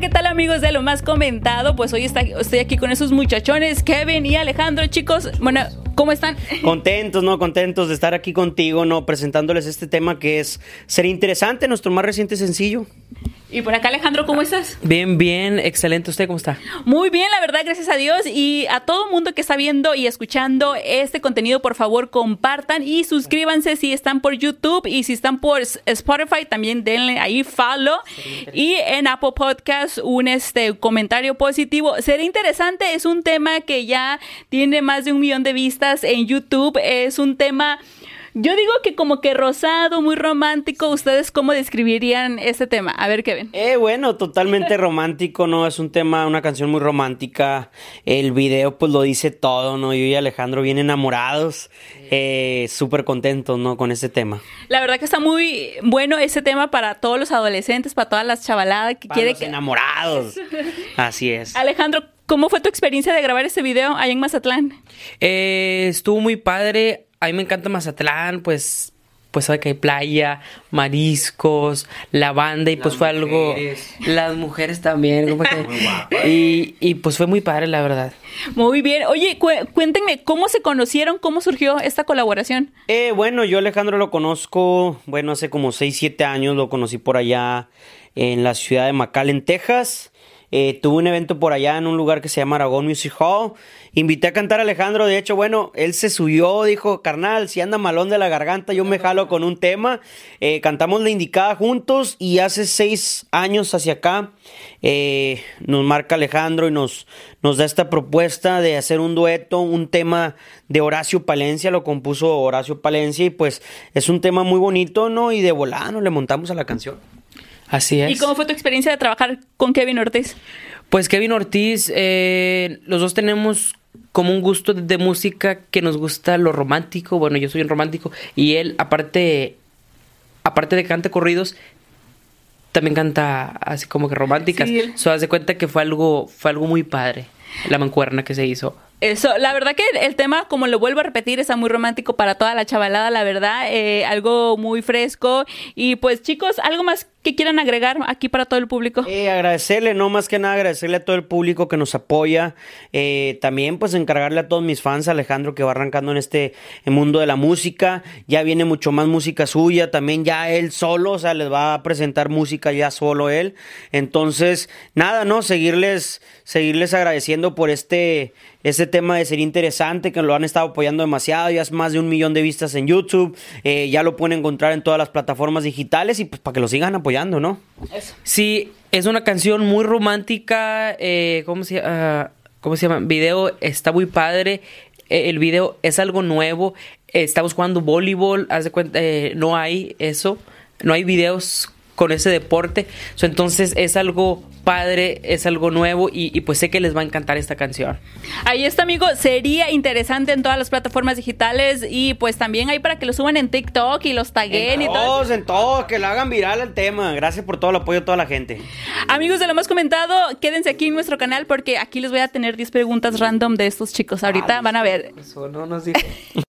¿qué tal amigos de lo más comentado? Pues hoy estoy aquí con esos muchachones, Kevin y Alejandro, chicos. Bueno, ¿cómo están? Contentos, ¿no? Contentos de estar aquí contigo, ¿no? Presentándoles este tema que es ser interesante, nuestro más reciente sencillo. Y por acá, Alejandro, ¿cómo estás? Bien, bien, excelente. ¿Usted cómo está? Muy bien, la verdad, gracias a Dios. Y a todo mundo que está viendo y escuchando este contenido, por favor, compartan y suscríbanse si están por YouTube y si están por Spotify, también denle ahí follow. Y en Apple Podcast, un este comentario positivo. Sería interesante, es un tema que ya tiene más de un millón de vistas en YouTube. Es un tema yo digo que como que rosado, muy romántico. ¿Ustedes cómo describirían ese tema? A ver, Kevin. Eh, bueno, totalmente romántico, ¿no? Es un tema, una canción muy romántica. El video, pues lo dice todo, ¿no? Yo y Alejandro bien enamorados, eh, súper contentos, ¿no? Con ese tema. La verdad que está muy bueno ese tema para todos los adolescentes, para todas las chavaladas que para quieren. enamorados. Así es. Alejandro, ¿cómo fue tu experiencia de grabar ese video ahí en Mazatlán? Eh, estuvo muy padre a mí me encanta Mazatlán, pues pues sabe que hay playa, mariscos, lavanda y pues fue algo las mujeres también como y, y, pues fue muy padre la verdad. Muy bien. Oye, cuéntenme cómo se conocieron, cómo surgió esta colaboración. Eh, bueno, yo Alejandro lo conozco, bueno, hace como 6, 7 años lo conocí por allá en la ciudad de McAllen, Texas. Eh, tuve un evento por allá en un lugar que se llama Aragón Music Hall. Invité a cantar a Alejandro. De hecho, bueno, él se subió, dijo, carnal, si anda malón de la garganta, yo me jalo con un tema. Eh, cantamos la indicada juntos y hace seis años hacia acá eh, nos marca Alejandro y nos, nos da esta propuesta de hacer un dueto, un tema de Horacio Palencia, lo compuso Horacio Palencia y pues es un tema muy bonito, ¿no? Y de volano le montamos a la canción. Así es. ¿Y cómo fue tu experiencia de trabajar con Kevin Ortiz? Pues Kevin Ortiz, eh, los dos tenemos como un gusto de música que nos gusta lo romántico. Bueno, yo soy un romántico y él, aparte, aparte de cante corridos, también canta así como que románticas. Sí. So, de cuenta que fue algo, fue algo muy padre la mancuerna que se hizo. Eso, la verdad que el, tema, como lo vuelvo a repetir, está muy romántico para toda la chavalada, la verdad, eh, algo muy fresco. Y pues chicos, algo más que quieran agregar aquí para todo el público. Eh, agradecerle, no más que nada agradecerle a todo el público que nos apoya. Eh, también pues encargarle a todos mis fans, Alejandro, que va arrancando en este mundo de la música. Ya viene mucho más música suya, también ya él solo, o sea, les va a presentar música ya solo él. Entonces, nada, ¿no? Seguirles, seguirles agradeciendo por este ese tema de ser interesante, que lo han estado apoyando demasiado, ya es más de un millón de vistas en YouTube, eh, ya lo pueden encontrar en todas las plataformas digitales y pues para que lo sigan apoyando, ¿no? Sí, es una canción muy romántica, eh, ¿cómo, se, uh, ¿cómo se llama? Video está muy padre, eh, el video es algo nuevo, estamos jugando voleibol, haz de cuenta, no hay eso, no hay videos con ese deporte. entonces es algo padre, es algo nuevo y, pues sé que les va a encantar esta canción. Ahí está, amigo. Sería interesante en todas las plataformas digitales y pues también ahí para que lo suban en TikTok y los taguen y todo. En todos, que lo hagan viral el tema. Gracias por todo el apoyo de toda la gente. Amigos de lo más comentado, quédense aquí en nuestro canal porque aquí les voy a tener 10 preguntas random de estos chicos. Ahorita van a ver. Eso no nos dijo.